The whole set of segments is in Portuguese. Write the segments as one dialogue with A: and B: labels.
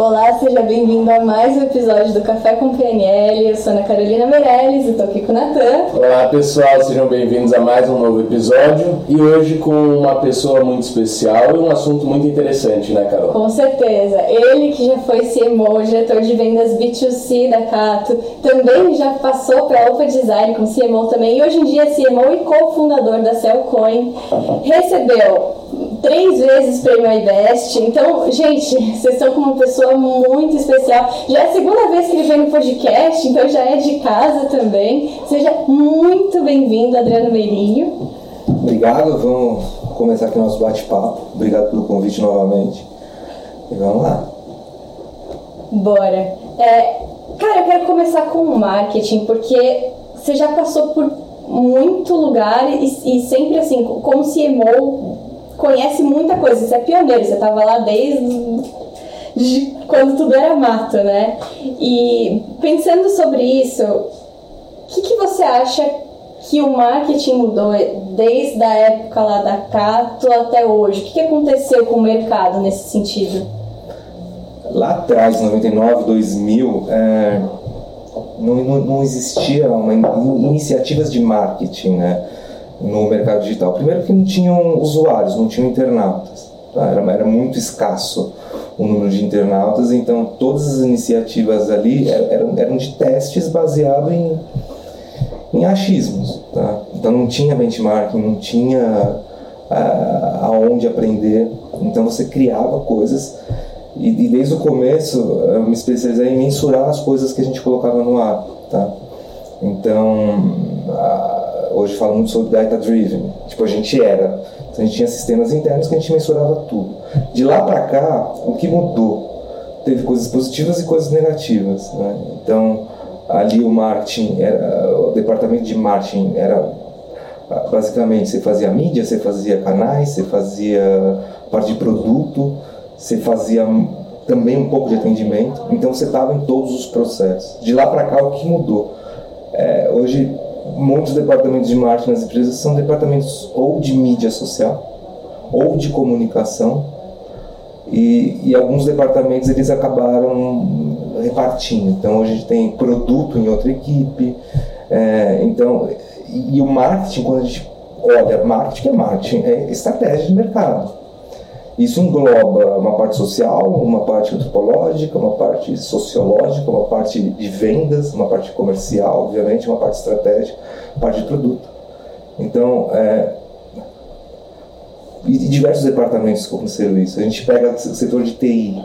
A: Olá, seja bem-vindo a mais um episódio do Café com PNL. Eu sou Ana Carolina Meirelles e estou aqui com o Natan.
B: Olá, pessoal, sejam bem-vindos a mais um novo episódio e hoje com uma pessoa muito especial e um assunto muito interessante, né, Carol?
A: Com certeza. Ele que já foi CMO, diretor de vendas B2C da Cato, também já passou para a Opa Design com CMO também e hoje em dia é CMO e cofundador da Cellcoin. Recebeu três vezes prêmio iBest. Então, gente, vocês estão com uma pessoa muito especial. Já é a segunda vez que ele vem no podcast, então já é de casa também. Seja muito bem-vindo, Adriano Meirinho.
C: Obrigado, vamos começar aqui o nosso bate-papo. Obrigado pelo convite novamente. E vamos lá.
A: Bora. É, cara, eu quero começar com o marketing, porque você já passou por muito lugar e, e sempre assim, como CMO, conhece muita coisa, você é pioneiro, você estava lá desde de quando tudo era mato, né? E pensando sobre isso, o que, que você acha que o marketing mudou desde a época lá da Cato até hoje? O que, que aconteceu com o mercado nesse sentido?
C: Lá atrás, 99, 2000, é, não, não, não existia uma, iniciativas de marketing, né? No mercado digital. Primeiro que não tinham usuários, não tinham internautas. Tá? Era, era muito escasso o número de internautas, então todas as iniciativas ali eram, eram de testes baseados em, em achismos. Tá? Então não tinha benchmarking, não tinha uh, aonde aprender, então você criava coisas e, e, desde o começo eu me especializei em mensurar as coisas que a gente colocava no ar. Tá? Então, uh, hoje fala muito sobre data driven. Tipo, a gente era. Então, a gente tinha sistemas internos que a gente mensurava tudo. De lá para cá, o que mudou? Teve coisas positivas e coisas negativas. Né? Então, ali o marketing, era, o departamento de marketing era basicamente você fazia mídia, você fazia canais, você fazia parte de produto, você fazia também um pouco de atendimento. Então você estava em todos os processos. De lá para cá, o que mudou? É, hoje muitos departamentos de marketing nas empresas são departamentos ou de mídia social ou de comunicação e, e alguns departamentos eles acabaram repartindo. Então a gente tem produto em outra equipe. É, então e, e o marketing quando a gente olha marketing é marketing é estratégia de mercado. Isso engloba uma parte social, uma parte antropológica, uma parte sociológica, uma parte de vendas, uma parte comercial, obviamente, uma parte estratégica, parte de produto. Então, é, e diversos departamentos como serviço. A gente pega o setor de TI.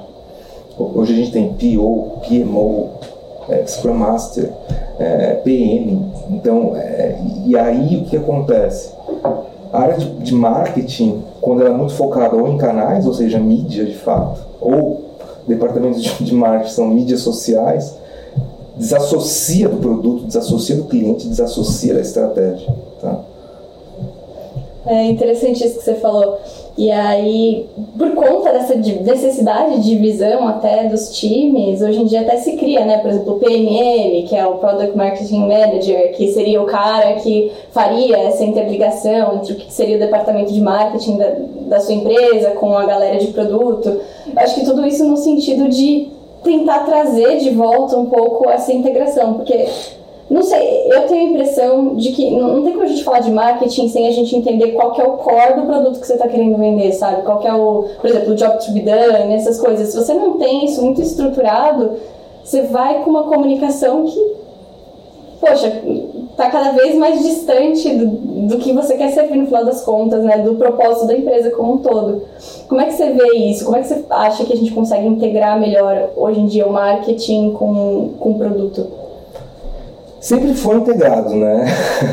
C: Hoje a gente tem PO, PMO, é, Scrum Master, é, PM. Então, é, e aí o que acontece? A área de, de marketing, quando ela é muito focada ou em canais, ou seja, mídia de fato, ou departamentos de, de marketing são mídias sociais, desassocia do produto, desassocia do cliente, desassocia da estratégia. Tá?
A: É interessante isso que você falou. E aí, por conta dessa necessidade de divisão até dos times, hoje em dia até se cria, né? Por exemplo, o PMM, que é o Product Marketing Manager, que seria o cara que faria essa interligação entre o que seria o departamento de marketing da, da sua empresa com a galera de produto. Acho que tudo isso no sentido de tentar trazer de volta um pouco essa integração, porque não sei, eu tenho a impressão de que não, tem como a gente falar de marketing sem a gente entender qual que é o core do produto que você está querendo vender, sabe? Qual que é o, por exemplo, o job to be done, essas coisas. Se você não tem isso muito estruturado, você vai com uma comunicação que, poxa, está cada vez mais distante do, do que você quer servir no final das contas, né? Do propósito da empresa como um todo. Como é que você vê isso? Como é que você acha que a gente consegue integrar melhor hoje em dia o marketing com, com o produto?
C: Sempre foi integrado, né?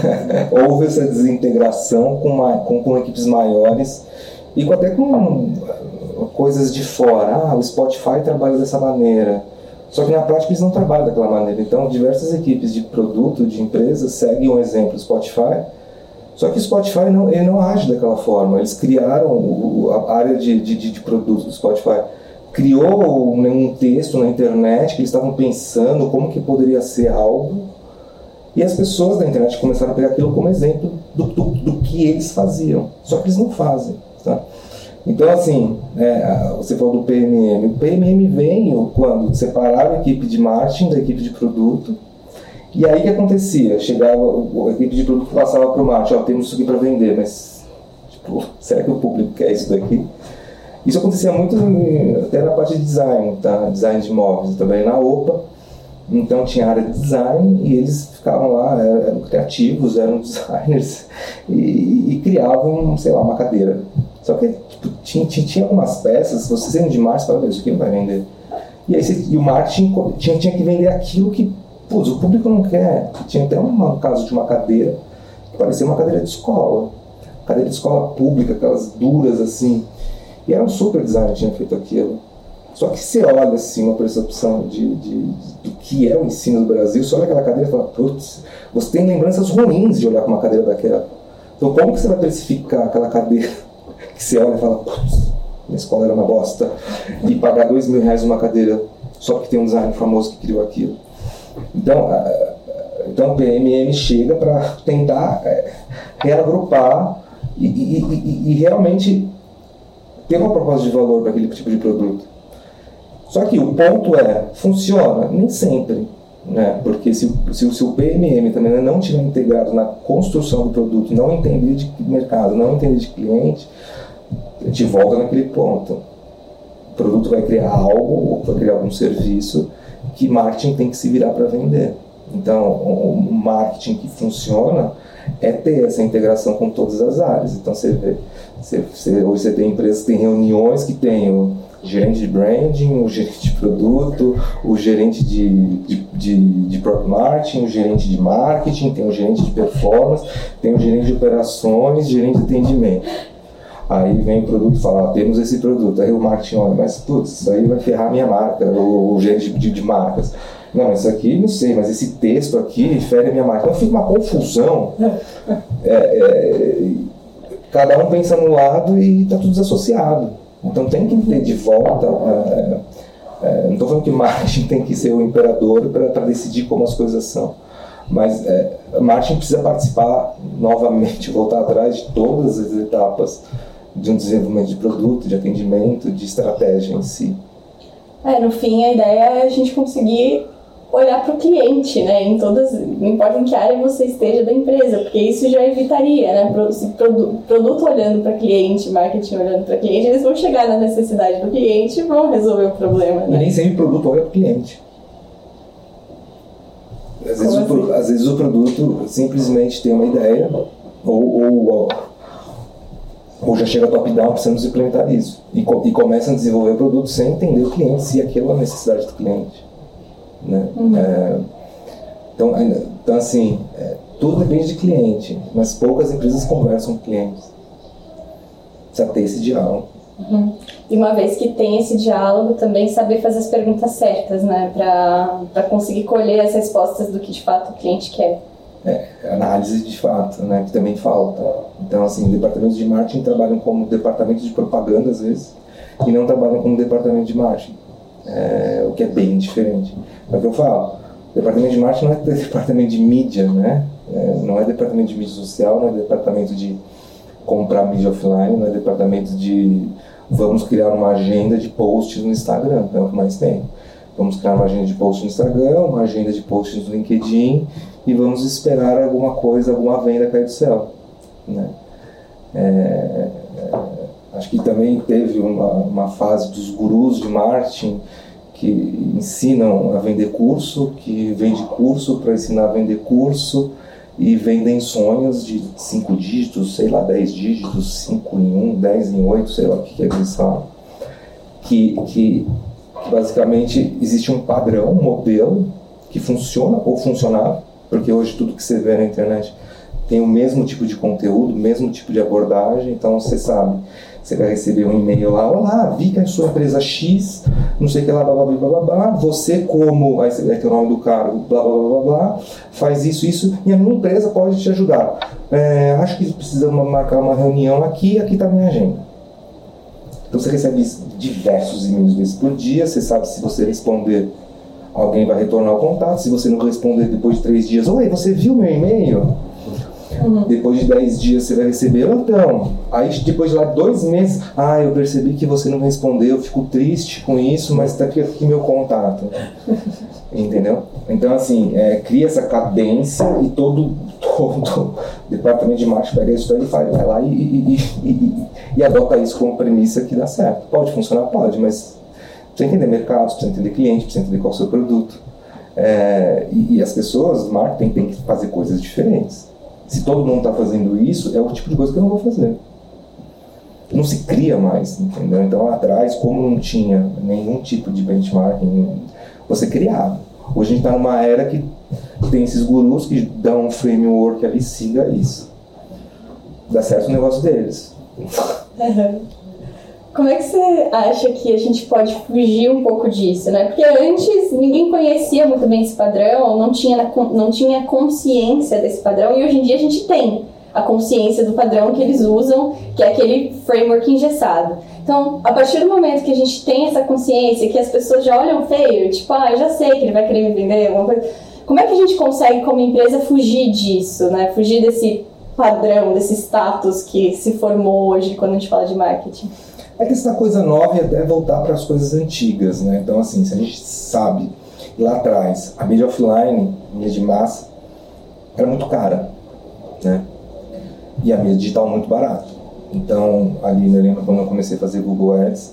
C: Houve essa desintegração com, uma, com, com, equipes maiores e até com coisas de fora. Ah, o Spotify trabalha dessa maneira. Só que na prática eles não trabalham daquela maneira. Então, diversas equipes de produto, de empresas, seguem um exemplo, o Spotify. Só que o Spotify não, ele não age daquela forma. Eles criaram o, a área de, de, de produto do Spotify criou um texto na internet que eles estavam pensando como que poderia ser algo e as pessoas da internet começaram a pegar aquilo como exemplo do, do, do que eles faziam. Só que eles não fazem. Tá? Então, assim, é, você falou do PMM. O PMM veio quando separava a equipe de marketing da equipe de produto. E aí o que acontecia? Chegava, a equipe de produto passava para o marketing, temos isso aqui para vender, mas, tipo, será que o público quer isso daqui? Isso acontecia muito até na parte de design, tá? Design de. Eu trabalhei na OPA, então tinha área de design e eles ficavam lá, eram criativos, eram designers e, e criavam, sei lá, uma cadeira. Só que tipo, tinha, tinha, tinha algumas peças, você sendo de marketing, fala, isso aqui não vai vender. E, aí, e o marketing tinha, tinha que vender aquilo que putz, o público não quer. Tinha até um caso de uma cadeira que parecia uma cadeira de escola. Cadeira de escola pública, aquelas duras assim. E era um super designer que tinha feito aquilo. Só que você olha assim uma percepção de, de, que é o ensino do Brasil, você olha aquela cadeira e fala, putz, você tem lembranças ruins de olhar para uma cadeira daquela. Então como que você vai precificar aquela cadeira que você olha e fala, putz, minha escola era uma bosta, e pagar dois mil reais numa cadeira só porque tem um designer famoso que criou aquilo. Então, então o PMM chega para tentar é, reagrupar e, e, e, e realmente ter uma proposta de valor para aquele tipo de produto. Só que o ponto é, funciona? Nem sempre. Né? Porque se, se, se o PMM também não estiver integrado na construção do produto, não entender de mercado, não entender de cliente, a gente volta naquele ponto. O produto vai criar algo, ou vai criar algum serviço que marketing tem que se virar para vender. Então, o marketing que funciona é ter essa integração com todas as áreas. Então, você vê, você, você, hoje você tem empresas que têm reuniões que tem o gerente de branding, o gerente de produto, o gerente de, de, de, de product marketing, o gerente de marketing, tem o gerente de performance, tem o gerente de operações, gerente de atendimento. Aí vem o produto e fala, ah, temos esse produto. Aí o marketing olha, mas putz, isso aí vai ferrar minha marca, o, o gerente de, de marcas. Não, isso aqui não sei, mas esse texto aqui fere a minha marca. Então fica uma confusão. É, é, cada um pensa no lado e está tudo desassociado. Então tem que ter de volta. É, é, não estou falando que marketing tem que ser o imperador para decidir como as coisas são. Mas é, marketing precisa participar novamente, voltar atrás de todas as etapas de um desenvolvimento de produto, de atendimento, de estratégia em si.
A: É, no fim, a ideia é a gente conseguir olhar para o cliente, né? Em todas, não importa em que área você esteja da empresa, porque isso já evitaria, né? Produto olhando para cliente, marketing olhando para cliente, eles vão chegar na necessidade do cliente e vão resolver o problema. Né?
C: E nem sempre o produto olha para o cliente. Às vezes, assim? o, às vezes o produto simplesmente tem uma ideia ou, ou, ou já chega top-down, precisamos implementar isso. E, e começa a desenvolver o produto sem entender o cliente, se aquilo é a necessidade do cliente. Né? Uhum. É, então, então, assim, é, tudo depende de cliente, mas poucas empresas conversam com clientes. Precisa ter esse diálogo.
A: Uhum. E uma vez que tem esse diálogo, também saber fazer as perguntas certas, né? Para conseguir colher as respostas do que de fato o cliente quer.
C: É, análise de fato, né? Que também falta. Então, assim, departamentos de marketing trabalham como departamento de propaganda, às vezes, e não trabalham como departamento de marketing. É, o que é bem diferente. É o que eu falo. Departamento de marketing não é departamento de mídia, né? É, não é departamento de mídia social, não é departamento de comprar mídia offline, não é departamento de vamos criar uma agenda de posts no Instagram, é o que mais tem. Vamos criar uma agenda de posts no Instagram, uma agenda de posts no LinkedIn e vamos esperar alguma coisa, alguma venda cair do céu. Né? É, é, acho que também teve uma, uma fase dos gurus de marketing que ensinam a vender curso, que vende curso para ensinar a vender curso e vendem sonhos de cinco dígitos, sei lá, dez dígitos, cinco em um, dez em oito, sei lá o que, que eles falam. Que, que, que basicamente existe um padrão, um modelo que funciona ou funcionava, porque hoje tudo que você vê na internet tem o mesmo tipo de conteúdo, o mesmo tipo de abordagem, então você sabe você vai receber um e-mail lá, olá, vi que a sua empresa X, não sei o que lá, blá blá blá blá blá, você como, aí você vai ter o nome do cargo, blá blá blá blá blá, faz isso, isso, e a minha empresa pode te ajudar. É, acho que precisamos marcar uma reunião aqui, aqui está a minha agenda. Então você recebe diversos e-mails por dia, você sabe se você responder, alguém vai retornar o contato, se você não responder depois de três dias, oi, você viu meu e-mail? Uhum. Depois de 10 dias você vai receber, então. Aí depois de lá dois meses, ah, eu percebi que você não respondeu, fico triste com isso, mas tá aqui, aqui meu contato. Entendeu? Então, assim, é, cria essa cadência e todo, todo departamento de marketing pega isso e vai lá e, e, e, e, adota isso como premissa que dá certo. Pode funcionar? Pode, mas precisa entender mercado, precisa entender cliente, precisa entender qual é o seu produto. É, e, as pessoas marketing têm que fazer coisas diferentes. Se todo mundo está fazendo isso, é o tipo de coisa que eu não vou fazer. Não se cria mais, entendeu? Então, lá atrás, como não tinha nenhum tipo de benchmarking, você criava. Hoje a gente está numa era que tem esses gurus que dão um framework ali, siga isso. Dá certo o negócio deles.
A: Como é que você acha que a gente pode fugir um pouco disso, né? Porque antes ninguém conhecia muito bem esse padrão, não tinha, não tinha consciência desse padrão, e hoje em dia a gente tem a consciência do padrão que eles usam, que é aquele framework engessado. Então, a partir do momento que a gente tem essa consciência, que as pessoas já olham feio, tipo, ah, eu já sei que ele vai querer me vender alguma coisa, como é que a gente consegue, como empresa, fugir disso, né? Fugir desse padrão, desse status que se formou hoje quando a gente fala de marketing?
C: É que essa coisa nova é até voltar para as coisas antigas, né? Então, assim, se a gente sabe lá atrás, a mídia offline, a mídia de massa, era muito cara, né? E a mídia digital muito barata. Então, ali eu lembro quando eu comecei a fazer Google Ads,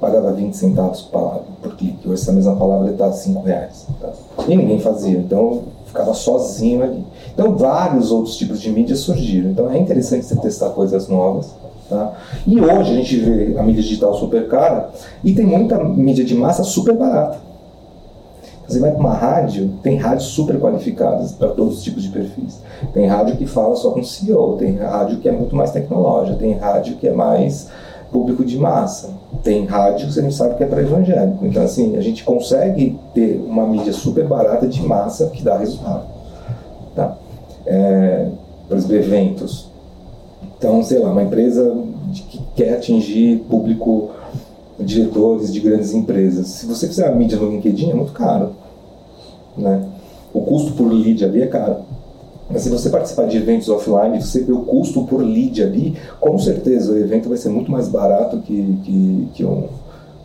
C: pagava 20 centavos por palavra, por clique. Hoje essa mesma palavra está 5 reais. Tá? E ninguém fazia, então eu ficava sozinho ali. Então, vários outros tipos de mídia surgiram. Então, é interessante você testar coisas novas. Tá? E hoje a gente vê a mídia digital super cara e tem muita mídia de massa super barata. Você vai para uma rádio, tem rádios super qualificadas para todos os tipos de perfis. Tem rádio que fala só com CEO, tem rádio que é muito mais tecnológica, tem rádio que é mais público de massa, tem rádio que você não sabe que é para evangélico. Então, assim, a gente consegue ter uma mídia super barata de massa que dá resultado. Tá? É, por exemplo, eventos. Então, sei lá, uma empresa que quer atingir público diretores de grandes empresas. Se você fizer a mídia no LinkedIn, é muito caro. Né? O custo por lead ali é caro. Mas se você participar de eventos offline, você vê o custo por lead ali, com certeza o evento vai ser muito mais barato que, que, que, um,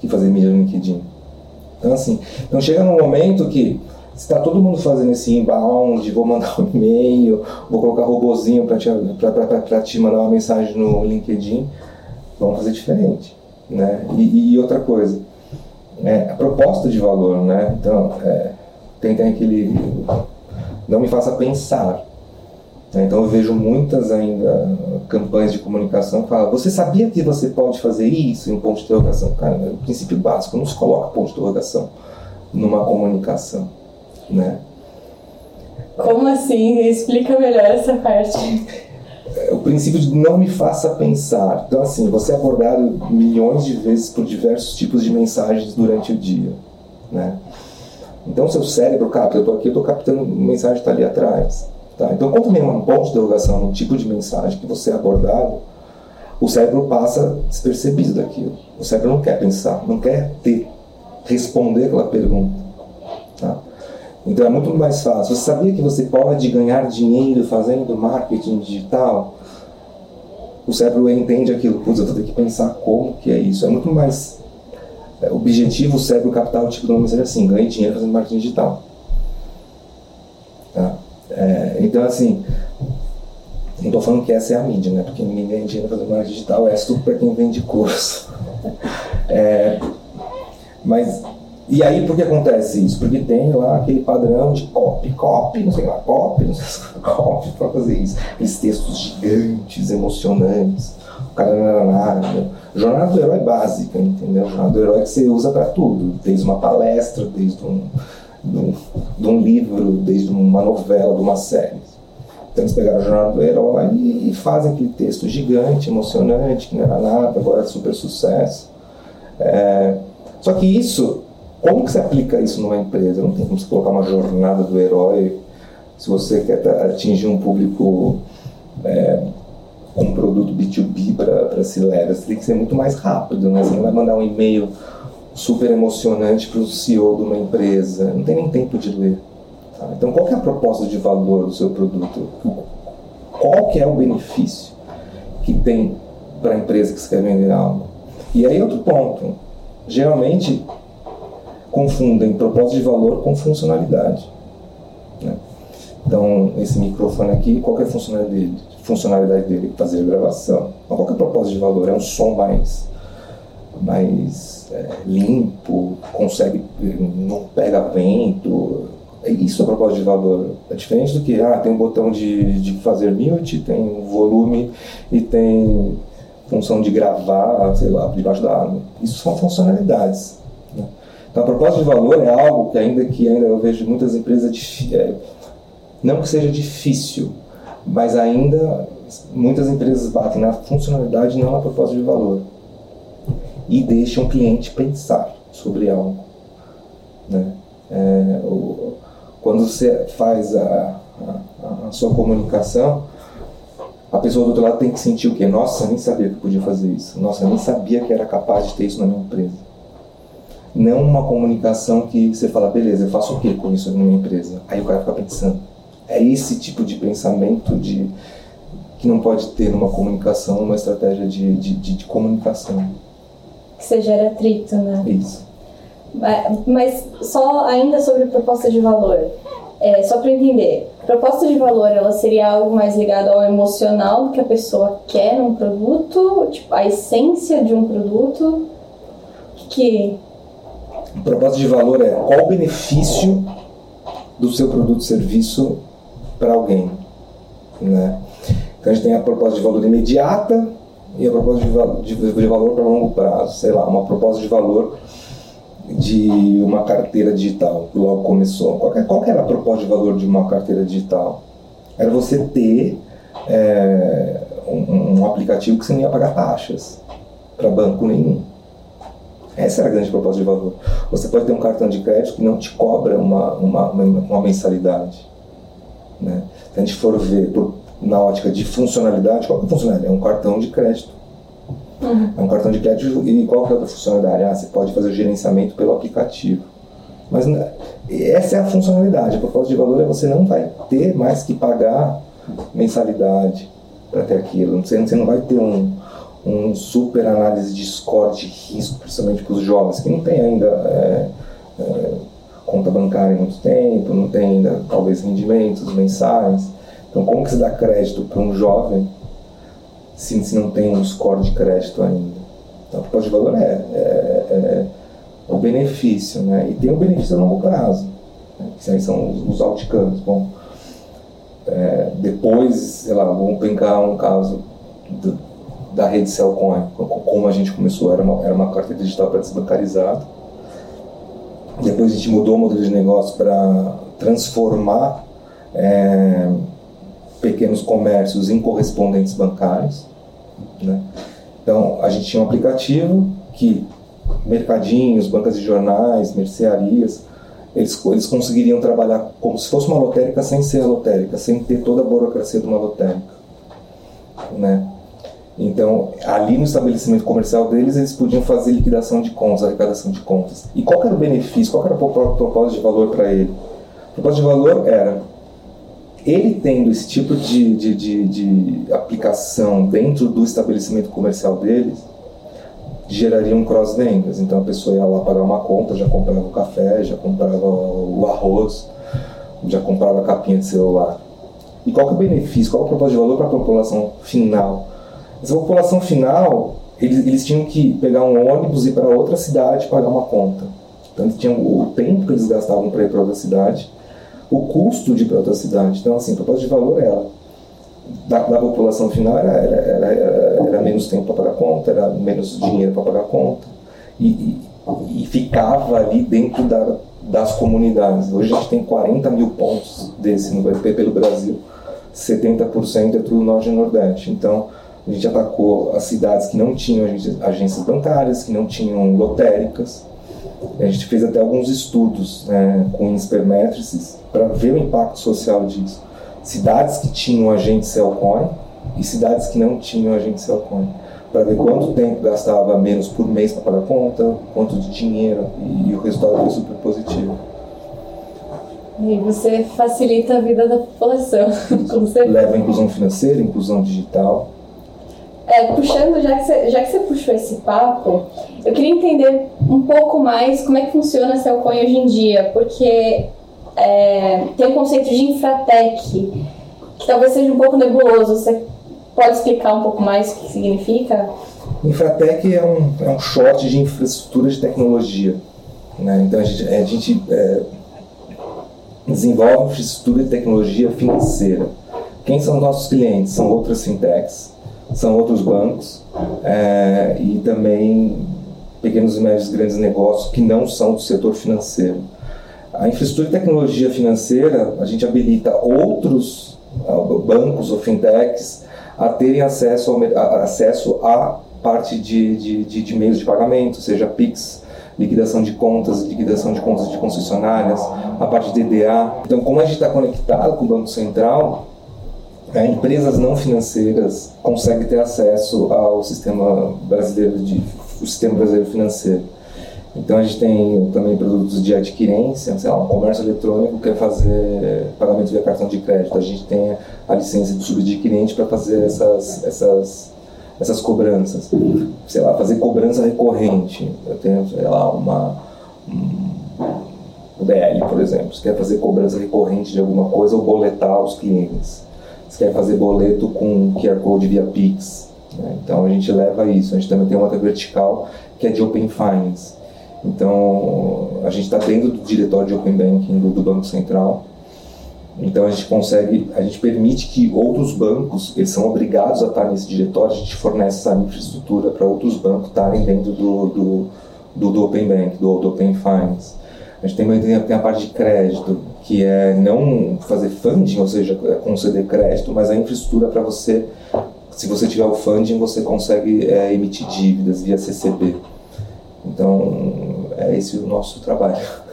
C: que fazer mídia no LinkedIn. Então, assim, então chega num momento que está todo mundo fazendo esse inbound, vou mandar um e-mail, vou colocar robozinho para te, te mandar uma mensagem no LinkedIn, vamos fazer diferente. Né? E, e outra coisa, é, a proposta de valor, né? Então, é, tem, tem aquele. Não me faça pensar. Né? Então, eu vejo muitas ainda campanhas de comunicação que falam: Você sabia que você pode fazer isso em um ponto de interrogação? Cara, é o princípio básico, não se coloca ponto de interrogação numa comunicação. Né?
A: Como assim? Explica melhor essa parte.
C: O princípio de não me faça pensar. Então, assim, você é abordado milhões de vezes por diversos tipos de mensagens durante o dia, né? Então, seu cérebro capta, eu estou aqui, eu estou captando mensagem que está ali atrás. Tá? Então, quando vem um ponto de interrogação num tipo de mensagem que você é abordado, o cérebro passa despercebido daquilo. O cérebro não quer pensar, não quer ter, responder aquela pergunta. Tá? Então é muito mais fácil. Você sabia que você pode ganhar dinheiro fazendo marketing digital? O cérebro entende aquilo, putz, eu vou ter que pensar como que é isso. É muito mais é, objetivo o cérebro captar o tipo de uma mensagem assim, ganhe dinheiro fazendo marketing digital. Tá? É, então assim, não estou falando que essa é a mídia, né? Porque ninguém ganha dinheiro fazendo marketing digital, é tudo para quem vende curso. É, mas e aí, por que acontece isso? Porque tem lá aquele padrão de copy, copy, não sei lá, copy, não sei lá, copy para fazer isso. Aqueles textos gigantes, emocionantes. O cara não era nada. Jornada do herói básica, entendeu? Jornada do herói que você usa para tudo. Desde uma palestra, desde um, de um, de um livro, desde uma novela, de uma série. Então eles pegaram a jornada do herói e, e fazem aquele texto gigante, emocionante, que não era nada, agora é super sucesso. É, só que isso como que se aplica isso numa empresa? Não tem como você colocar uma jornada do herói se você quer atingir um público é, com um produto B2B para se leve. Você tem que ser muito mais rápido, né? Você não vai mandar um e-mail super emocionante para o CEO de uma empresa. Não tem nem tempo de ler. Então, qual é a proposta de valor do seu produto? qual que é o benefício que tem para a empresa que você quer vender algo. E aí outro ponto, geralmente confundem propósito de valor com funcionalidade. Né? Então, esse microfone aqui, qual é a funcionalidade dele? Funcionalidade dele fazer gravação. Mas qual é o propósito de valor? É um som mais, mais é, limpo, consegue, não pega vento. Isso é propósito de valor. É diferente do que, ah, tem um botão de, de fazer mute, tem um volume e tem função de gravar, sei lá, debaixo da água. Isso são funcionalidades. Então, a propósito de valor é algo que ainda que ainda eu vejo muitas empresas é, não que seja difícil, mas ainda muitas empresas batem na funcionalidade não na proposta de valor. E deixam o cliente pensar sobre algo. Né? É, o, quando você faz a, a, a, sua comunicação, a pessoa do outro lado tem que sentir o quê? Nossa, nem sabia que podia fazer isso. Nossa, nem sabia que era capaz de ter isso na minha empresa. Não uma comunicação que você fala, beleza, eu faço o que com isso na minha empresa? Aí o cara fica pensando é esse tipo de pensamento de, que não pode ter numa comunicação, uma estratégia de, de, de, de comunicação.
A: Que você gera atrito, né?
C: Isso.
A: Mas só ainda sobre proposta de valor. É, só para entender, proposta de valor ela seria algo mais ligado ao emocional do que a pessoa quer num produto, tipo a essência de um produto. Que
C: proposta de valor é qual o benefício do seu produto ou serviço para alguém. Né? Então a gente tem a proposta de valor imediata e a proposta de, de, de valor para longo prazo. Sei lá, uma proposta de valor de uma carteira digital, que logo começou. Qual, qual era a proposta de valor de uma carteira digital? Era você ter é, um, um, aplicativo que você não ia pagar taxas para banco nenhum. Essa era a grande proposta de valor. Você pode ter um cartão de crédito que não te cobra uma, uma, uma mensalidade. Né? Se a gente for ver por, na ótica de funcionalidade, qual é a funcionalidade? É um cartão de crédito. Uhum. É um cartão de crédito e qual é a outra funcionalidade? Ah, você pode fazer o gerenciamento pelo aplicativo. Mas né, essa é a funcionalidade. A proposta de valor é você não vai ter mais que pagar mensalidade para ter aquilo. Você, você não vai ter um, um super análise de score de risco, principalmente para os jovens, que não tem ainda é, é, conta bancária há muito tempo, não tem ainda talvez rendimentos mensais. Então, como que se dá crédito para um jovem se, se não tem um score de crédito ainda? Então, a proposta de valor é, é, é, o benefício, né? E tem o benefício a longo prazo, né? que aí são os, os outcomes. Bom, é, depois, sei lá, vamos pegar um caso do, da rede Cellcoin, como a gente começou, era uma, era uma carteira digital para desbancarizado depois a gente mudou o modelo de negócio para transformar é, pequenos comércios em correspondentes bancários. Né? Então, a gente tinha um aplicativo que mercadinhos, bancas de jornais, mercearias, eles, eles conseguiriam trabalhar como se fosse uma lotérica sem ser lotérica, sem ter toda a burocracia de uma lotérica. Né? Então, ali no estabelecimento comercial deles, eles podiam fazer liquidação de contas, arrecadação de contas. E qual era o benefício, qual era o propósito de valor para ele? O propósito de valor era ele tendo esse tipo de, de, de, de aplicação dentro do estabelecimento comercial deles, geraria um cross-vendas. Então a pessoa ia lá pagar uma conta, já comprava o café, já comprava o arroz, já comprava a capinha de celular. E qual que é o benefício, qual é o propósito de valor para a população final? Essa população final, eles, eles tinham que pegar um ônibus e ir para outra cidade pagar uma conta. Então, eles tinham o tempo que eles gastavam para ir para outra cidade, o custo de ir para outra cidade. Então, assim, a proposta de valor era da, da população final era, era, era, era menos tempo para pagar conta, era menos dinheiro para pagar conta. E, e, e, ficava ali dentro da, das comunidades. Hoje a gente tem 40 mil pontos desse no pelo Brasil, 70% é tudo Norte e Nordeste. Então, a gente atacou as cidades que não tinham agências bancárias, que não tinham lotéricas. A gente fez até alguns estudos né, com inspermétrices para ver o impacto social disso. Cidades que tinham agente Cellcoin e cidades que não tinham agente Cellcoin. Para ver quanto tempo gastava menos por mês para pagar conta, quanto de dinheiro, e, e o resultado foi super positivo.
A: E você facilita a vida da população.
C: Leva a inclusão financeira, inclusão digital.
A: É, puxando, já que, você, já que você puxou esse papo, eu queria entender um pouco mais como é que funciona a Celcoin hoje em dia, porque é, tem o conceito de infratec, que talvez seja um pouco nebuloso. Você pode explicar um pouco mais o que significa?
C: Infratec é um, é um short de infraestrutura de tecnologia. Né? Então a gente, a gente é, desenvolve infraestrutura de tecnologia financeira. Quem são nossos clientes? São outras fintechs, são outros bancos é, e também pequenos e médios grandes negócios que não são do setor financeiro. A infraestrutura de tecnologia financeira, a gente habilita outros bancos ou fintechs a terem acesso, ao, a, acesso à parte de, de, de, de meios de pagamento, seja PIX, liquidação de contas, liquidação de contas de concessionárias, a parte de DDA. Então, como a gente está conectado com o Banco Central, é, empresas não financeiras conseguem ter acesso ao sistema brasileiro de o sistema brasileiro financeiro. Então a gente tem também produtos de adquirência, sei lá, um comércio eletrônico quer fazer pagamento via cartão de crédito. A gente tem a licença de subadquirente para fazer essas, essas, essas cobranças. Sei lá, fazer cobrança recorrente. Eu tenho, sei lá, uma. Um, DL, por exemplo. Você quer fazer cobrança recorrente de alguma coisa ou boletar os clientes. Você quer fazer boleto com QR Code via Pix. Né? Então a gente leva isso. A gente também tem uma outra vertical que é de Open Finance então, a gente está dentro do diretório de Open Banking do, do, Banco Central. Então, a gente consegue, a gente permite que outros bancos, eles são obrigados a estar nesse diretório, a gente fornece essa infraestrutura para outros bancos estarem dentro do, do, do, do Open Bank, do, do, Open Finance. A gente tem, tem a parte de crédito, que é não fazer funding, ou seja, é conceder crédito, mas a infraestrutura para você, se você tiver o funding, você consegue é, emitir dívidas via CCB. Então, é esse o nosso trabalho.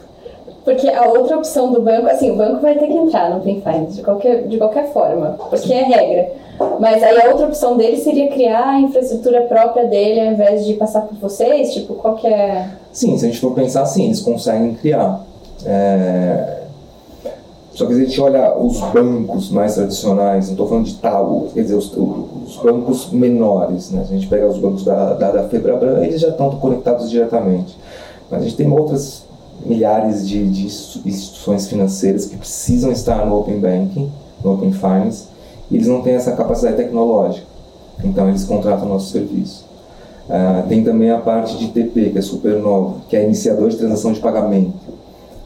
A: Porque a outra opção do banco, assim, o banco vai ter que entrar no Open Finance de qualquer, de qualquer forma, porque é regra. Mas aí a outra opção dele seria criar a infraestrutura própria dele ao invés de passar por vocês? Tipo, qual que é...
C: Sim, se a gente for pensar assim, eles conseguem criar. É... Só que a gente olha os bancos mais tradicionais, não estou falando de tal, quer dizer, os, os, bancos menores, né? se a gente pega os bancos da, da, da Febraban, eles já estão conectados diretamente. Mas a gente tem outras milhares de, de instituições financeiras que precisam estar no Open Banking, no Open Finance, e eles não têm essa capacidade tecnológica. Então eles contratam nosso serviço. Uh, tem também a parte de TP, que é super novo, que é iniciador de transação de pagamento.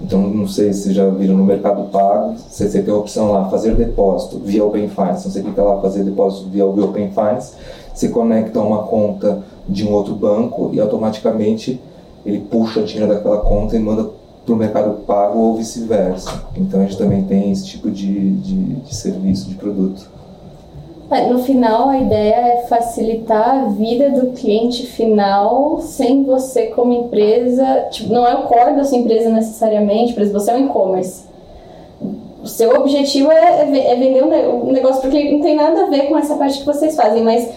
C: Então, não sei se já viram no Mercado Pago, você, tem a opção lá, fazer depósito via Open Finance. Então, você clica lá, fazer depósito via Open Finance, você conecta uma conta de um outro banco e automaticamente ele puxa dinheiro daquela conta e manda para o Mercado Pago ou vice-versa. Então, a gente também tem esse tipo de, de, de serviço, de produto.
A: É, no final, a ideia é facilitar a vida do cliente final sem você, como empresa. Tipo, não é o core da sua empresa necessariamente, por exemplo, você é um e-commerce. O seu objetivo é, é, é vender um negócio porque não tem nada a ver com essa parte que vocês fazem, mas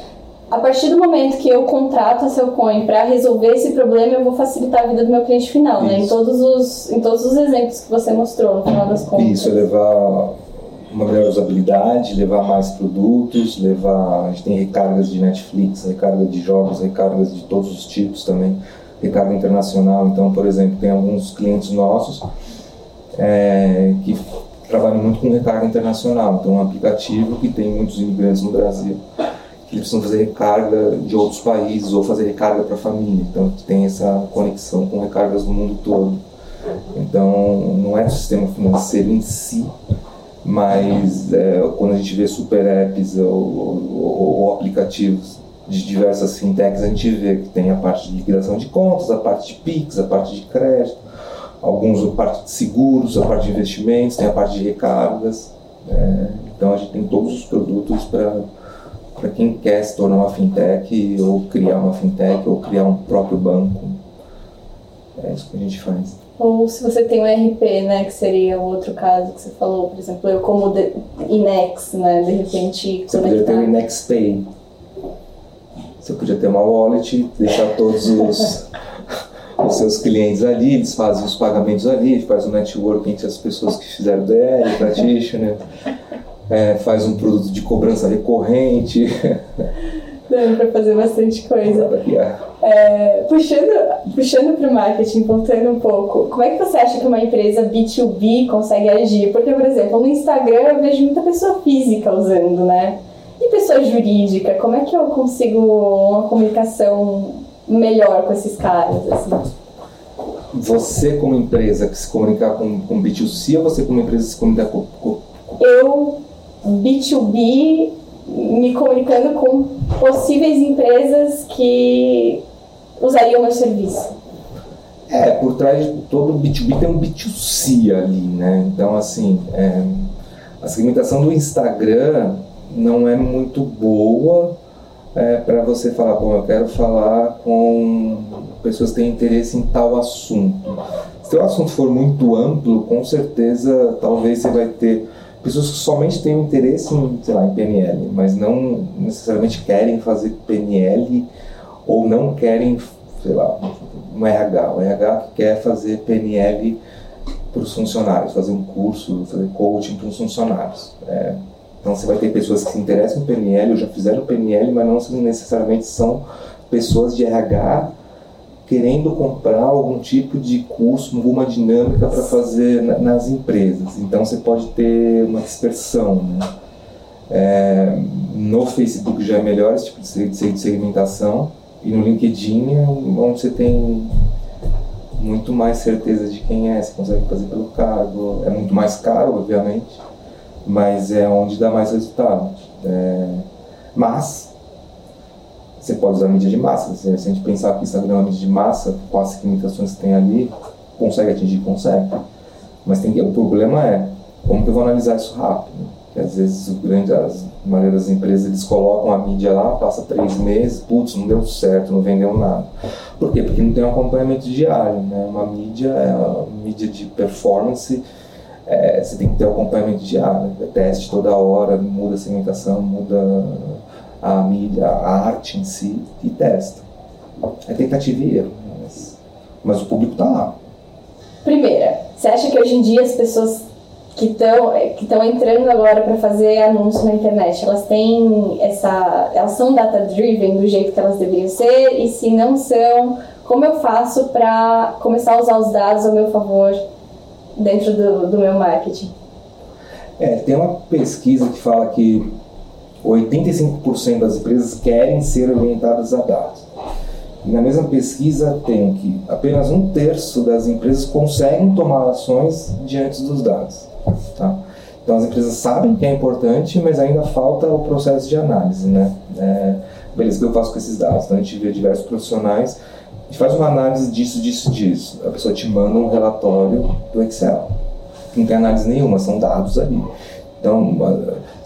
A: a partir do momento que eu contrato a seu coin para resolver esse problema, eu vou facilitar a vida do meu cliente final, Isso. né? Em todos, os, em todos os exemplos que você mostrou, no final das contas.
C: Isso, é levar uma melhor usabilidade, levar mais produtos, levar. A gente tem recargas de Netflix, recarga de jogos, recargas de todos os tipos também, recarga internacional. Então, por exemplo, tem alguns clientes nossos é, que trabalham muito com recarga internacional. Então, um aplicativo que tem muitos imigrantes no Brasil que precisam fazer recarga de outros países ou fazer recarga para a família. Então, tem essa conexão com recargas do mundo todo. Então, não é o sistema financeiro em si mas é, quando a gente vê super apps ou, ou, ou, aplicativos de diversas fintechs, a gente vê que tem a parte de liquidação de contas, a parte de PIX, a parte de crédito, alguns a parte de seguros, a parte de investimentos, tem a parte de recargas. É, então a gente tem todos os produtos para quem quer se tornar uma fintech ou criar uma fintech ou criar um próprio banco. É isso que a gente faz.
A: Ou se você tem um RP, né, que seria o outro caso que você falou, por exemplo, eu como de, Inex, né, de repente
C: Você podia ter o Inex Pay. Você podia ter uma wallet, deixar todos os, os seus clientes ali, eles fazem os pagamentos ali, faz um network entre as pessoas que fizeram DL, practitioner, é, faz um produto de cobrança recorrente.
A: Dá para fazer bastante coisa. É, puxando puxando para o marketing, voltando um pouco, como é que você acha que uma empresa B2B consegue agir? Porque, por exemplo, no Instagram eu vejo muita pessoa física usando, né? E pessoa jurídica, como é que eu consigo uma comunicação melhor com esses caras? Assim?
C: Você, como empresa, que se comunicar com, com B2C ou você, como empresa, se comunicar com. com...
A: Eu, B2B, me comunicando com possíveis empresas que usariam meu serviço.
C: É, por trás de todo B2B tem um B2C ali, né? Então, assim, é, a segmentação do Instagram não é muito boa é, para você falar, bom, eu quero falar com pessoas que têm interesse em tal assunto. Se o assunto for muito amplo, com certeza, talvez você vai ter pessoas que somente têm interesse em, sei lá, em PNL, mas não necessariamente querem fazer PNL ou não querem, sei lá, um RH. O RH que quer fazer PNL para os funcionários, fazer um curso, fazer coaching para os funcionários. É, então você vai ter pessoas que se interessam em PNL ou já fizeram PNL, mas não necessariamente são pessoas de RH querendo comprar algum tipo de curso, alguma dinâmica para fazer na, nas empresas. Então você pode ter uma dispersão. Né? É, no Facebook já é melhor esse tipo de segmentação e no LinkedIn é onde você tem muito mais certeza de quem é, você consegue fazer pelo cargo, é muito mais caro, obviamente, mas é onde dá mais resultado. É, mas você pode usar mídia de massa. Se a gente pensar que Instagram é uma mídia de massa, com as limitações que tem ali, consegue atingir? Consegue. Mas tem o problema é como que eu vou analisar isso rápido. Porque às vezes o grande, as, a maioria das empresas eles colocam a mídia lá, passa três meses, putz, não deu certo, não vendeu nada. Por quê? Porque não tem um acompanhamento diário. Né? Uma mídia é uma mídia de performance é, você tem que ter um acompanhamento diário, é teste toda hora, muda a segmentação, muda a mídia, a arte em si e testa. É tentativa e erro, mas, mas o público está lá.
A: Primeira, você acha que hoje em dia as pessoas que estão que estão entrando agora para fazer anúncio na internet, elas têm essa, elas são data driven do jeito que elas deveriam ser e se não são, como eu faço para começar a usar os dados ao meu favor dentro do, do meu marketing?
C: É, tem uma pesquisa que fala que 85% das empresas querem ser orientadas a dados. E na mesma pesquisa tem que apenas um terço das empresas conseguem tomar ações diante dos dados. Tá? Então as empresas sabem que é importante, mas ainda falta o processo de análise. Né? É, beleza, o que eu faço com esses dados? Então a gente vê diversos profissionais, gente faz uma análise disso, disso, disso. A pessoa te manda um relatório do Excel. Não tem análise nenhuma, são dados ali. Então,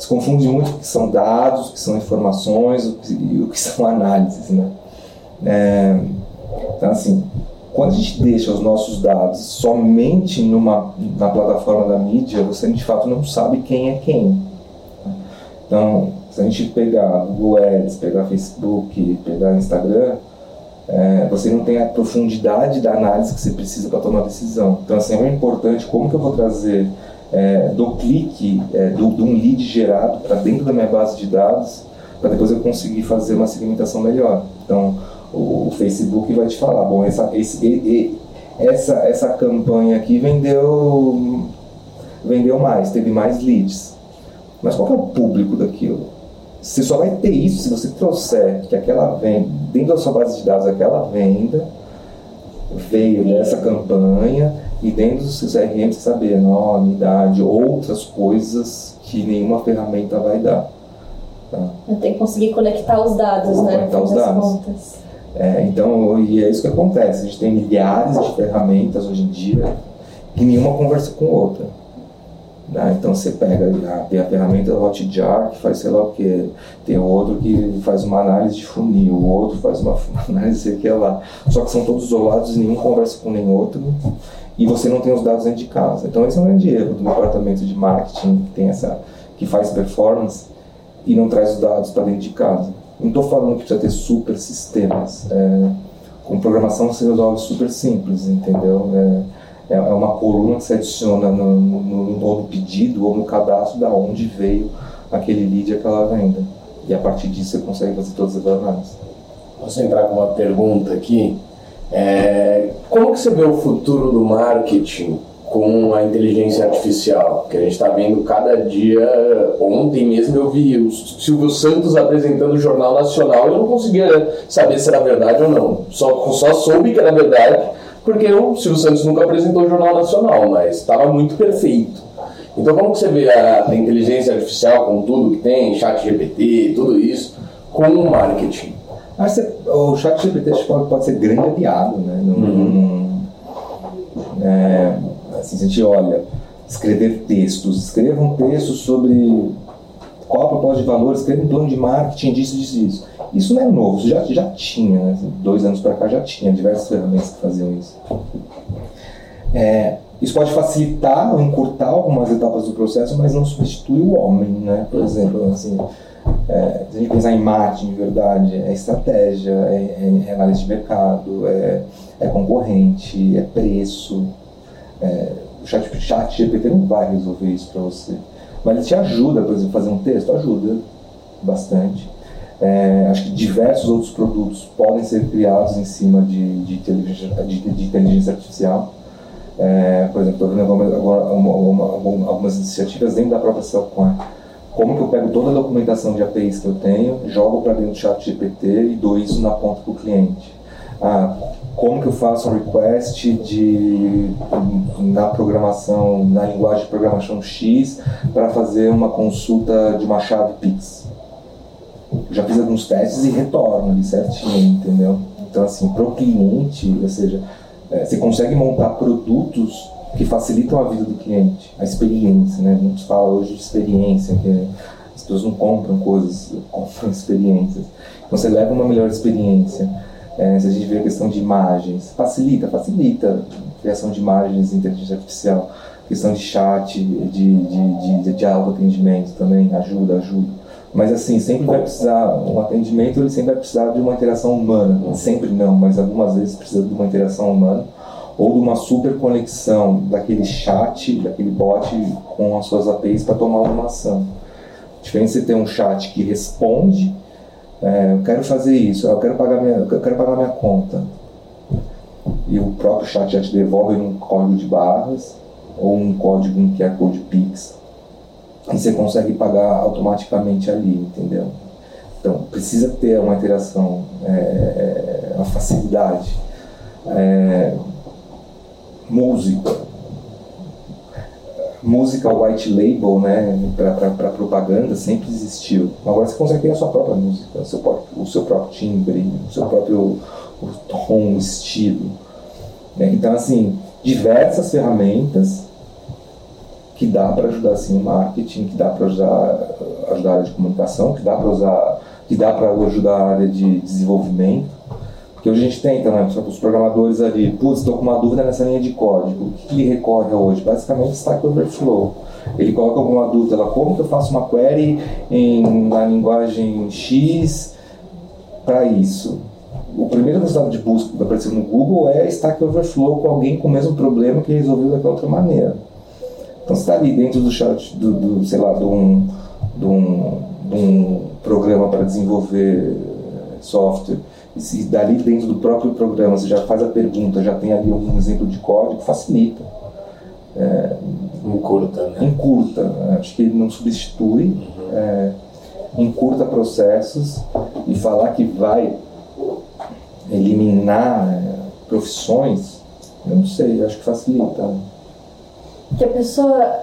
C: se confunde muito o que são dados, o que são informações e o que são análises, né? É, então, assim, quando a gente deixa os nossos dados somente numa, na plataforma da mídia, você de fato não sabe quem é quem. Então, se a gente pegar Google Ads, pegar Facebook, pegar Instagram, é, você não tem a profundidade da análise que você precisa para tomar decisão. Então, assim, é importante como que eu vou trazer é, do clique, é, do, de um lead gerado para dentro da minha base de dados, para depois eu conseguir fazer uma segmentação melhor. Então, o, o Facebook vai te falar, bom, essa, esse, e, e, essa, essa campanha aqui vendeu, vendeu mais, teve mais leads. Mas qual é o público daquilo? Você só vai ter isso se você trouxer que aquela venda, dentro da sua base de dados, aquela venda veio dessa campanha e dentro dos CRM você saber nome, idade, outras coisas que nenhuma ferramenta vai dar.
A: Tá? Eu tenho que conseguir conectar os dados, né?
C: Conectar os dados. É, então, e é isso que acontece. A gente tem milhares de ferramentas hoje em dia que nenhuma conversa com outra. Né? Então você pega, tem a ferramenta Hotjar que faz sei lá o que, tem outro que faz uma análise de funil, o outro faz uma análise sei que lá. Só que são todos isolados e nenhum conversa com nem outro e você não tem os dados dentro de casa. Então esse é um grande erro do departamento de marketing que tem essa que faz performance e não traz os dados para dentro de casa. Não estou falando que precisa ter super sistemas. É, Com programação você resolve super simples, entendeu? É, é, uma coluna que você adiciona no, no, no pedido ou no cadastro da onde veio aquele lead, aquela venda. E a partir disso você consegue fazer todas as análises.
B: Posso entrar com uma pergunta aqui? É, como que você vê o futuro do marketing com a inteligência artificial? Que a gente está vendo cada dia. Ontem mesmo eu vi o Silvio Santos apresentando o Jornal Nacional e eu não conseguia saber se era verdade ou não. Só, só soube que era verdade porque o Silvio Santos nunca apresentou o Jornal Nacional, mas estava muito perfeito. Então, como que você vê a, a, inteligência artificial com tudo que tem, chat GPT, tudo isso, com o marketing?
C: Que o chat GPT pode, pode ser grande aliado, né? Num, uhum. num, é, assim, a gente olha, escrever textos, escreva um texto sobre qual a proposta de valor, escreva um plano de marketing, disso, disso, disso. Isso não é novo, isso já, já tinha, né? dois anos para cá já tinha diversas ferramentas que faziam isso. É, isso pode facilitar ou encurtar algumas etapas do processo, mas não substitui o homem, né? Por exemplo, assim, é, se a gente pensar em marketing de verdade, é estratégia, é, é análise de mercado, é, é concorrente, é preço. É, o chat, chat GPT não vai resolver isso para você. Mas ele te ajuda, por exemplo, fazer um texto, ajuda bastante. É, acho que diversos outros produtos podem ser criados em cima de, de, inteligência, de, de inteligência artificial. É, por exemplo, estou vendo agora uma, uma, uma, algumas iniciativas dentro da própria Cellcoin. Como que eu pego toda a documentação de APIs que eu tenho, jogo para dentro do chat GPT e dou isso na ponta para o cliente. Ah, como que eu faço um request de, na programação, na linguagem de programação X, para fazer uma consulta de uma chave Pix. Já fiz alguns testes e retorno ali certinho, entendeu? Então, assim, para o cliente, ou seja, é, você consegue montar produtos que facilitam a vida do cliente, a experiência, né? Muitos falam hoje de experiência, que as pessoas não compram coisas, compram experiências. Então, você leva uma melhor experiência é, se a gente vê a questão de imagens, facilita, facilita a criação de imagens em inteligência artificial. questão de chat, de, de, de, de, de atendimento também, ajuda, ajuda. Mas assim, sempre vai precisar, um atendimento ele sempre vai precisar de uma interação humana. Sempre não, mas algumas vezes precisa de uma interação humana ou de uma super conexão daquele chat, daquele bot com as suas APIs para tomar uma ação. A diferença é ter um chat que responde é, eu quero fazer isso, eu quero pagar minha, eu quero pagar minha conta. E o próprio chat já te devolve um código de barras ou um código um QR Code Pix. E você consegue pagar automaticamente ali, entendeu? Então, precisa ter uma interação, é, é uma facilidade. É, música música white label, né, para propaganda sempre existiu. Agora você consegue ter a sua própria música, o seu próprio, o seu próprio timbre, o seu próprio o tom, o estilo. Né? Então, assim, diversas ferramentas que dá para ajudar assim o marketing, que dá para ajudar, ajudar a área de comunicação, que dá para usar, que dá para ajudar a área de desenvolvimento que a gente tenta, né? Os programadores ali, putz, estou com uma dúvida nessa linha de código. O que ele recorre hoje? Basicamente, Stack Overflow. Ele coloca alguma dúvida lá, como que eu faço uma query em, na linguagem X para isso? O primeiro resultado de busca que apareceu no Google é Stack Overflow com alguém com o mesmo problema que resolveu daquela outra maneira. Então, você está ali dentro do chat, do, do, sei lá, de um, de um, de um programa para desenvolver software se dali dentro do próprio programa você já faz a pergunta, já tem ali um exemplo de código, facilita.
B: É, encurta, né?
C: Encurta. Né? Acho que ele não substitui, uhum. é, encurta processos e falar que vai eliminar é, profissões, eu não sei, acho que facilita.
A: Que a pessoa,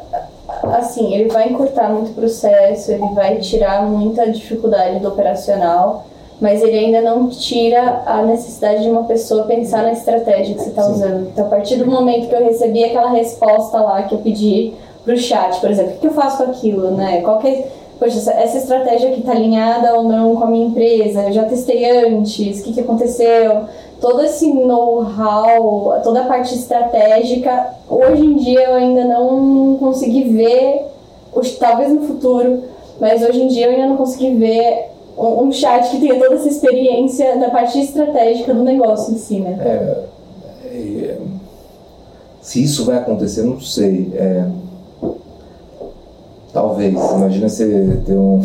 A: assim, ele vai encurtar muito o processo, ele vai tirar muita dificuldade do operacional mas ele ainda não tira a necessidade de uma pessoa pensar na estratégia que você está usando. Então, a partir do momento que eu recebi aquela resposta lá que eu pedi para o chat, por exemplo, o que eu faço com aquilo, né? Qual que é, poxa, essa estratégia aqui está alinhada ou não com a minha empresa? Eu já testei antes, o que, que aconteceu? Todo esse know-how, toda a parte estratégica, hoje em dia eu ainda não consegui ver, talvez no futuro, mas hoje em dia eu ainda não consegui ver um, chat que tenha toda essa experiência na parte estratégica do negócio em si, né?
C: É, é, se isso vai acontecer, não sei. É, talvez. Imagina você ter um,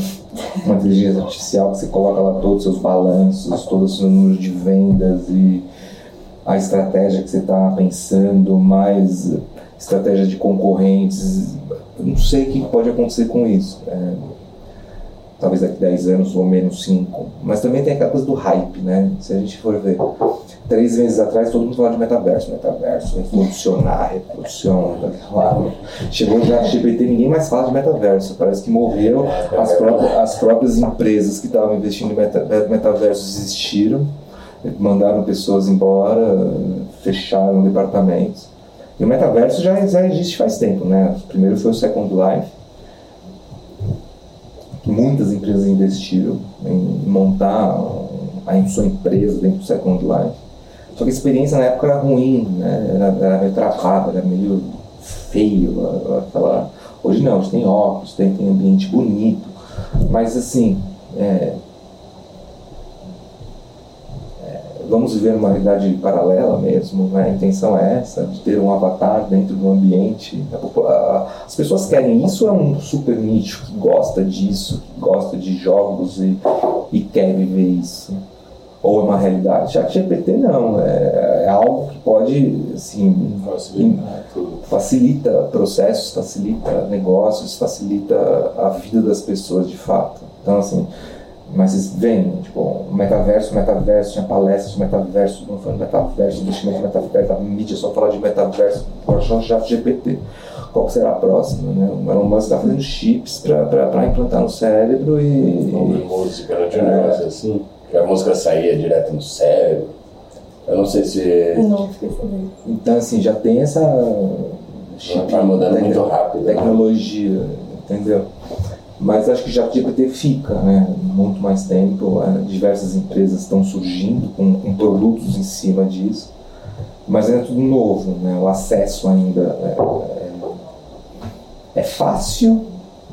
C: uma inteligência artificial que você coloca lá todos os seus balanços, todos os seus números de vendas e a estratégia que você está pensando, mais estratégia de concorrentes. Não sei o que pode acontecer com isso. É, talvez daqui 10 anos ou menos 5. Mas também tem aquela coisa do hype, né? Se a gente for ver. Três meses atrás todo mundo falava de metaverso, metaverso, revolucionar, revolução, claro. Chegou já GPT, ninguém mais fala de metaverso. Parece que morreu, as próprias, as próprias empresas que estavam investindo em meta, metaverso existiram, mandaram pessoas embora, fecharam departamentos. E o metaverso já, já existe faz tempo, né? Primeiro foi o Second Life, que muitas empresas investiram em montar a sua empresa dentro do Second Life. Só que a experiência na época era ruim, né? era, era meio travada, era meio feio. Aquela... Hoje não, hoje tem óculos, tem, tem ambiente bonito. Mas assim, é, é, vamos viver uma realidade paralela mesmo, né? a intenção é essa, de ter um avatar dentro do ambiente. As pessoas querem isso, é um super nicho que gosta disso, que gosta de jogos e, e quer viver isso ou é uma realidade. Chat GPT não, é, é algo que pode, assim, facilita processos, facilita negócios, facilita a vida das pessoas de fato. Então, assim, mas vocês veem, tipo, metaverso, metaverso, tinha palestras de metaverso, não falando metaverso, investimento em metaverso, a mídia só fala de metaverso, agora já GPT. Qual será a próxima, né? O Elon Musk está fazendo chips para implantar no cérebro e...
B: Ouvir música, né? De um negócio assim que a música saía direto no cérebro. Eu não sei se.
A: Não, fiquei sabendo.
C: Então, assim, já tem essa.
B: Vai mudando muito rápido.
C: Né? Tecnologia, né? entendeu? Mas acho que já GPT fica, né? Muito mais tempo. É, diversas empresas estão surgindo com, com, produtos em cima disso. Mas é tudo novo, né? O acesso ainda é, é, é fácil,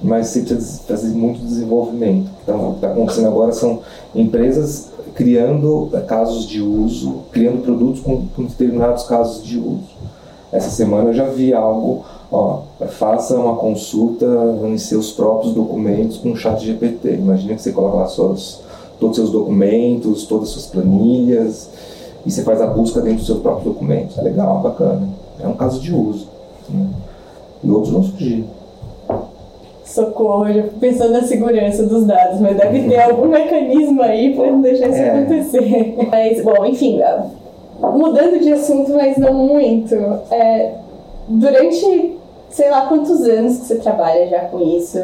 C: mas você precisa fazer muito desenvolvimento. Então, o que está acontecendo agora são empresas criando eh, casos de uso, criando produtos com, com determinados casos de uso. Essa semana eu já vi algo, ó, faça uma consulta em seus próprios documentos com o chat GPT. Imagina que você coloca lá suas, todos os seus documentos, todas as suas planilhas, e você faz a busca dentro dos seus próprios documentos. É legal, bacana. É um caso de uso. Né? E outros vão surgir.
A: Socorro, eu já fico pensando na segurança dos dados, mas deve ter algum mecanismo aí para não deixar isso é. acontecer. Mas, bom, enfim, mudando de assunto, mas não muito. É, durante, sei lá quantos anos que você trabalha já com isso,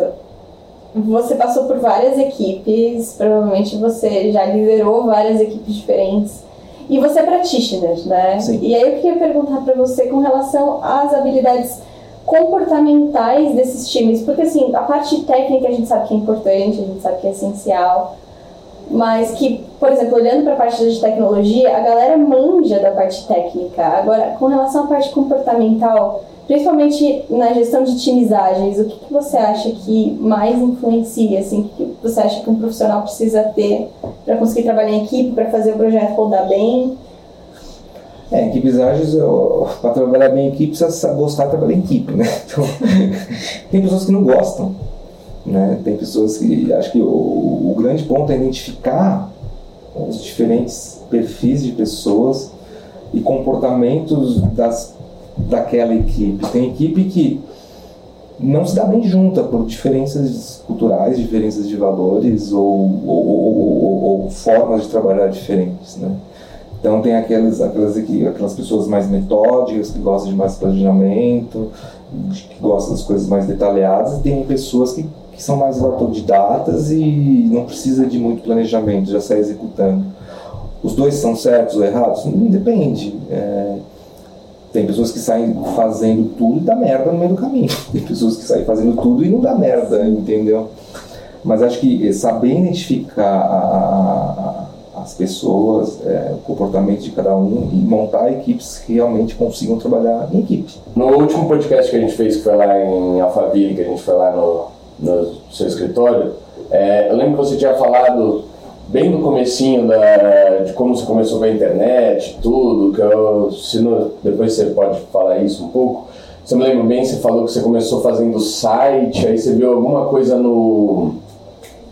A: você passou por várias equipes, provavelmente você já liderou várias equipes diferentes. E você é practitioner, né?
C: Sim.
A: E aí eu queria perguntar para você com relação às habilidades comportamentais desses times, porque assim, a parte técnica a gente sabe que é importante, a gente sabe que é essencial, mas que, por exemplo, olhando para a parte de tecnologia, a galera manja da parte técnica. Agora, com relação à parte comportamental, principalmente na gestão de times ágeis, o que, que você acha que mais influencia, assim, o que, que você acha que um profissional precisa ter para conseguir trabalhar em equipe, para fazer o projeto rodar bem?
C: É, equipes ágeis, para trabalhar bem em equipe, precisa gostar de trabalhar em equipe, né? Então, tem pessoas que não gostam, né? Tem pessoas que, acho que o, o grande ponto é identificar os diferentes perfis de pessoas e comportamentos das, daquela equipe. Tem equipe que não se dá bem junta por diferenças culturais, diferenças de valores ou, ou, ou, ou formas de trabalhar diferentes, né? Então tem aquelas, aquelas, aquelas pessoas mais metódicas, que gostam de mais planejamento, que gostam das coisas mais detalhadas, e tem pessoas que, que são mais autodidatas e não precisa de muito planejamento, já sai executando. Os dois são certos ou errados? Depende. É, tem pessoas que saem fazendo tudo e dá merda no meio do caminho. Tem pessoas que saem fazendo tudo e não dá merda, entendeu? Mas acho que saber identificar a, a as pessoas, é, o comportamento de cada um e montar equipes que realmente consigam trabalhar em equipe.
B: No último podcast que a gente fez, que foi lá em Alphaville, que a gente foi lá no, no seu escritório, É, eu lembro que você tinha falado bem no comecinho da, de como você começou com a internet, tudo, que eu, se não, depois você pode falar isso um pouco. Você me lembra bem, você falou que você começou fazendo site, aí você viu alguma coisa no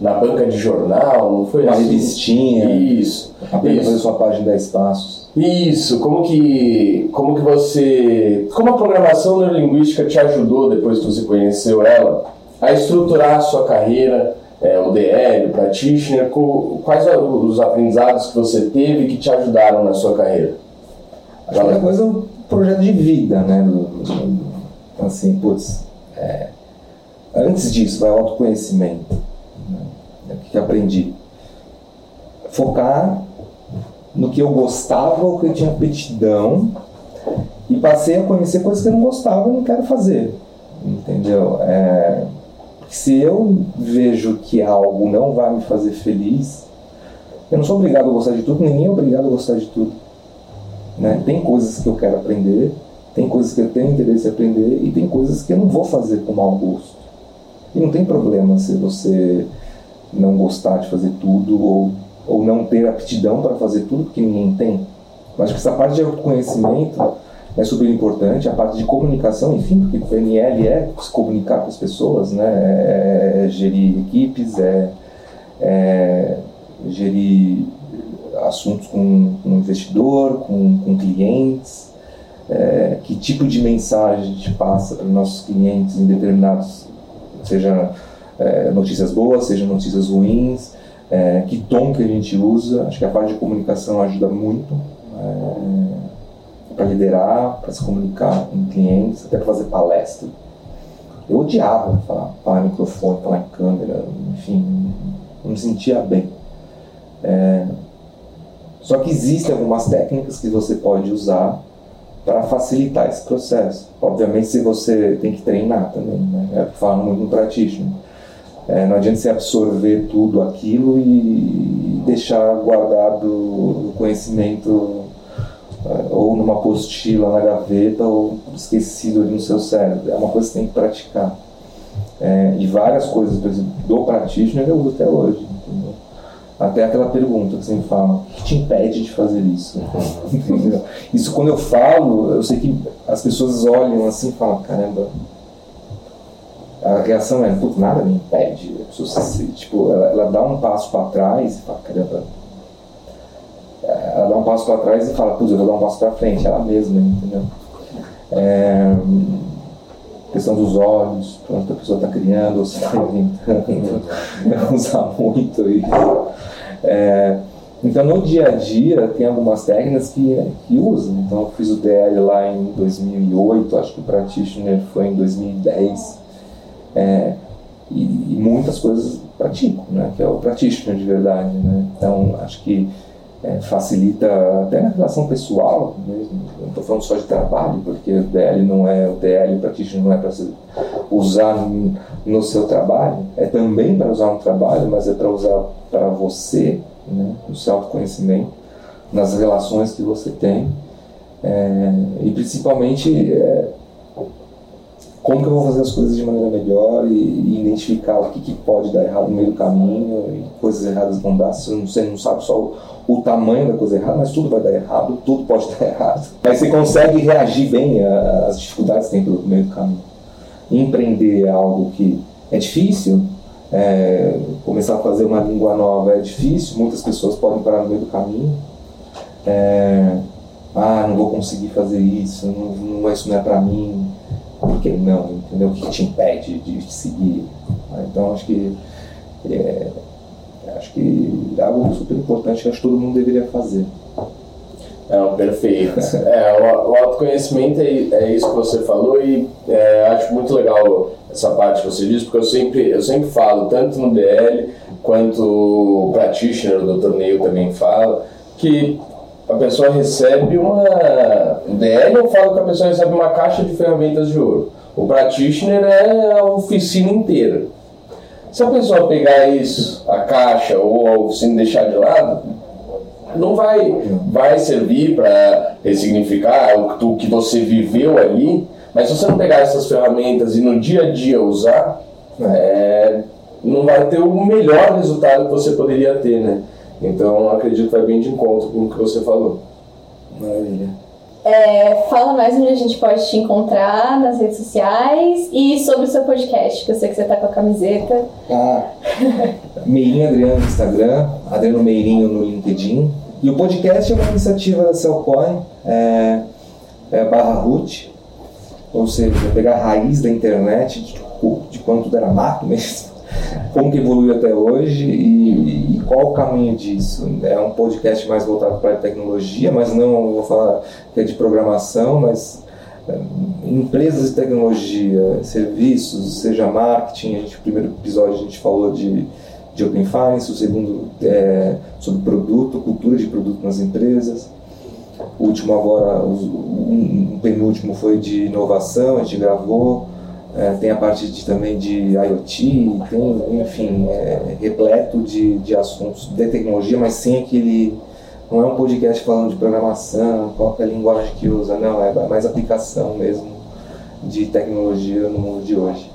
B: na banca de jornal, não foi
C: Uma
B: assim?
C: revistinha.
B: Isso.
C: Aprenda a fazer sua página 10 passos.
B: Isso, como que, como que você, como a programação neurolinguística te ajudou depois que você conheceu ela a estruturar a sua carreira, é, o DL, o practitioner, quais os aprendizados que você teve que te ajudaram na sua carreira?
C: A coisa é um projeto de vida, né? Assim, putz, é, antes disso, vai o autoconhecimento. Né? O que que eu aprendi? Focar no que eu gostava, o que eu tinha aptidão, e passei a conhecer coisas que eu não gostava e não quero fazer. Entendeu? É, se eu vejo que algo não vai me fazer feliz, eu não sou obrigado a gostar de tudo, ninguém é obrigado a gostar de tudo. Né? Tem coisas que eu quero aprender, tem coisas que eu tenho interesse em aprender e tem coisas que eu não vou fazer com mau gosto. E não tem problema se você não gostar de fazer tudo ou, ou não ter aptidão para fazer tudo, porque ninguém tem. Mas essa parte de autoconhecimento é super importante, a parte de comunicação, enfim, porque o PNL é se comunicar com as pessoas, né? é, é gerir equipes, é, é gerir assuntos com, com investidor, com, com clientes, é, que tipo de mensagem a gente passa para os nossos clientes em determinados, seja é, notícias boas, seja notícias ruins, é, que tom que a gente usa. Acho que a parte de comunicação ajuda muito para liderar, para se comunicar com clientes, até para fazer palestra. Eu odiava falar, falar microfone, falar em câmera, enfim, não me sentia bem. É, só que existem algumas técnicas que você pode usar para facilitar esse processo. Obviamente, se você tem que treinar também, né? É falando muito no practitioner. É, não adianta você absorver tudo aquilo e deixar guardado o conhecimento ou numa apostila na gaveta ou esquecido ali no seu cérebro. É uma coisa que você tem que praticar. É, e várias coisas, por exemplo, do practitioner eu uso até hoje. Entendeu? Até aquela pergunta que você me fala, o que te impede de fazer isso? Isso quando eu falo, eu sei que as pessoas olham assim e falam, caramba, a reação é, nada me impede. A pessoa tipo, ela, ela dá um passo para trás e fala, caramba. Ela dá um passo para trás e fala, putz, eu vou dar um passo para frente, ela mesma, entendeu? É, questão dos olhos, pronto, a pessoa está criando, você está inventando, usar muito isso. É, então, no dia a dia, tem algumas técnicas que, que usam. Então, eu fiz o DL lá em 2008, acho que o Practitioner foi em 2010. É, e, e, muitas coisas pratico, né? Que é o Practitioner de verdade, né? Então, acho que é, facilita até na relação pessoal mesmo. Não estou falando só de trabalho, porque o DL não é o DL, Practitioner não é para usar no, no seu trabalho. É também para usar no trabalho, mas é para usar para você, né, no seu autoconhecimento, nas relações que você tem é, e principalmente é, como que eu vou fazer as coisas de maneira melhor e, e identificar o que, que, pode dar errado no meio do caminho e coisas erradas vão dar, você não, você não sabe só o, o, tamanho da coisa errada, mas tudo vai dar errado, tudo pode dar errado. Mas você consegue reagir bem às dificuldades que tem pelo meio do caminho. Empreender é algo que é difícil, é, começar a fazer uma língua nova é difícil, muitas pessoas podem parar no meio do caminho. É, ah, não vou conseguir fazer isso, não, não, isso não é para mim. Por que não? Entendeu? O que te impede de seguir? Então, acho que é, acho que é algo super importante que acho que todo mundo deveria fazer.
B: Não, perfeito. É, o, o autoconhecimento é, é, isso que você falou e é, acho muito legal essa parte que você disse, porque eu sempre, eu sempre falo, tanto no DL quanto o practitioner, o Dr. Neil também fala, que a pessoa recebe uma. O DL eu falo que a pessoa recebe uma caixa de ferramentas de ouro. O practitioner é a oficina inteira. Se a pessoa pegar isso, a caixa ou a oficina deixar de lado, não vai, vai servir para ressignificar o que você viveu ali, mas se você não pegar essas ferramentas e no dia a dia usar, é, não vai ter o melhor resultado que você poderia ter, né? Então acredito que vai bem de encontro com o que você falou.
C: Maravilha.
A: É, fala mais onde a gente pode te encontrar nas redes sociais e sobre o seu podcast, que eu sei que você tá com a camiseta.
C: Ah, Meirinho Adriano no Instagram, Adriano Meirinho no LinkedIn. E o podcast é uma iniciativa da Cellcoin, é, é barra root, ou seja, pegar a raiz da internet, de, de quando tudo era mato mesmo, como que evoluiu até hoje e, e, qual o caminho disso. É um podcast mais voltado para a tecnologia, mas não vou falar que é de programação, mas é, empresas de tecnologia, serviços, seja marketing, a gente, no primeiro episódio a gente falou de, de Open Finance, o segundo é sobre produto, cultura de produto nas empresas. O último agora, um, um penúltimo foi de inovação, a gente gravou. É, tem a parte de, também de IoT, tem, enfim, é, repleto de, de assuntos de tecnologia, mas sem aquele. Não é um podcast falando de programação, qual é a linguagem que usa, não, é mais aplicação mesmo de tecnologia no mundo de hoje.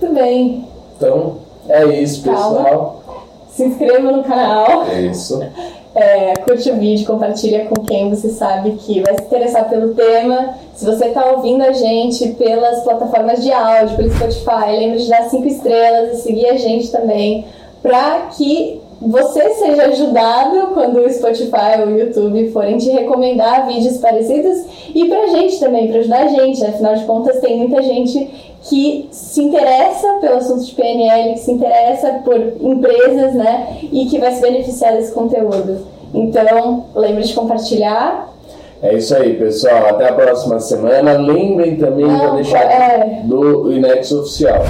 A: Muito bem.
B: Então, é isso, pessoal. Calma.
A: Se inscreva no canal.
B: É isso.
A: É, curte o vídeo, compartilha com quem você sabe que vai se interessar pelo tema. Se você está ouvindo a gente pelas plataformas de áudio, pelo Spotify, lembre de dar cinco estrelas e seguir a gente também, para que você seja ajudado quando o Spotify ou o YouTube forem te recomendar vídeos parecidos e pra gente também, para ajudar a gente. Afinal de contas, tem muita gente que se interessa pelo assunto de PNL, que se interessa por empresas, né? E que vai se beneficiar desse conteúdo. Então, lembre de compartilhar.
B: É isso aí, pessoal. Até a próxima semana. Lembrem também de deixar é... do Inex Oficial.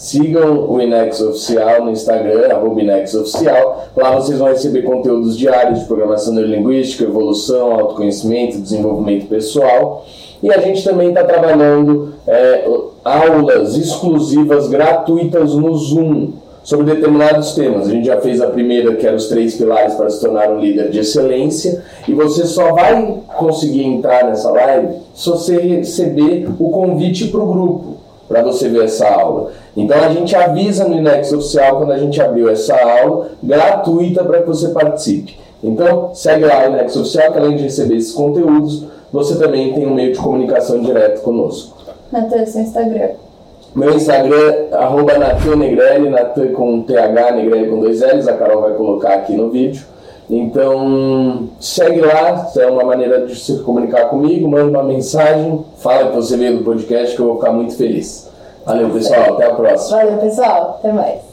B: Sigam o Inex Oficial no Instagram, arroba Inex Oficial. Lá vocês vão receber conteúdos diários de programação neurolinguística, evolução, autoconhecimento, desenvolvimento pessoal. E a gente também está trabalhando é, aulas exclusivas gratuitas no Zoom sobre determinados temas. A gente já fez a primeira, que era os três pilares para se tornar um líder de excelência, e você só vai conseguir entrar nessa live se você receber o convite para o grupo, para você ver essa aula. Então a gente avisa no Inex Oficial quando a gente abriu essa aula gratuita para que você participe. Então segue lá o Inex Oficial, que além de receber esses conteúdos, você também tem um meio de comunicação direto conosco.
A: Natan, seu Instagram.
B: Meu Instagram, arroba Natan Negrelli, Natan com TH, Negrelli com dois L's, a Carol vai colocar aqui no vídeo. Então, segue lá, é uma maneira de se comunicar comigo, manda uma mensagem, fala que você veio do podcast que eu vou ficar muito feliz. Valeu, pessoal, até a próxima.
A: Valeu, pessoal, até mais.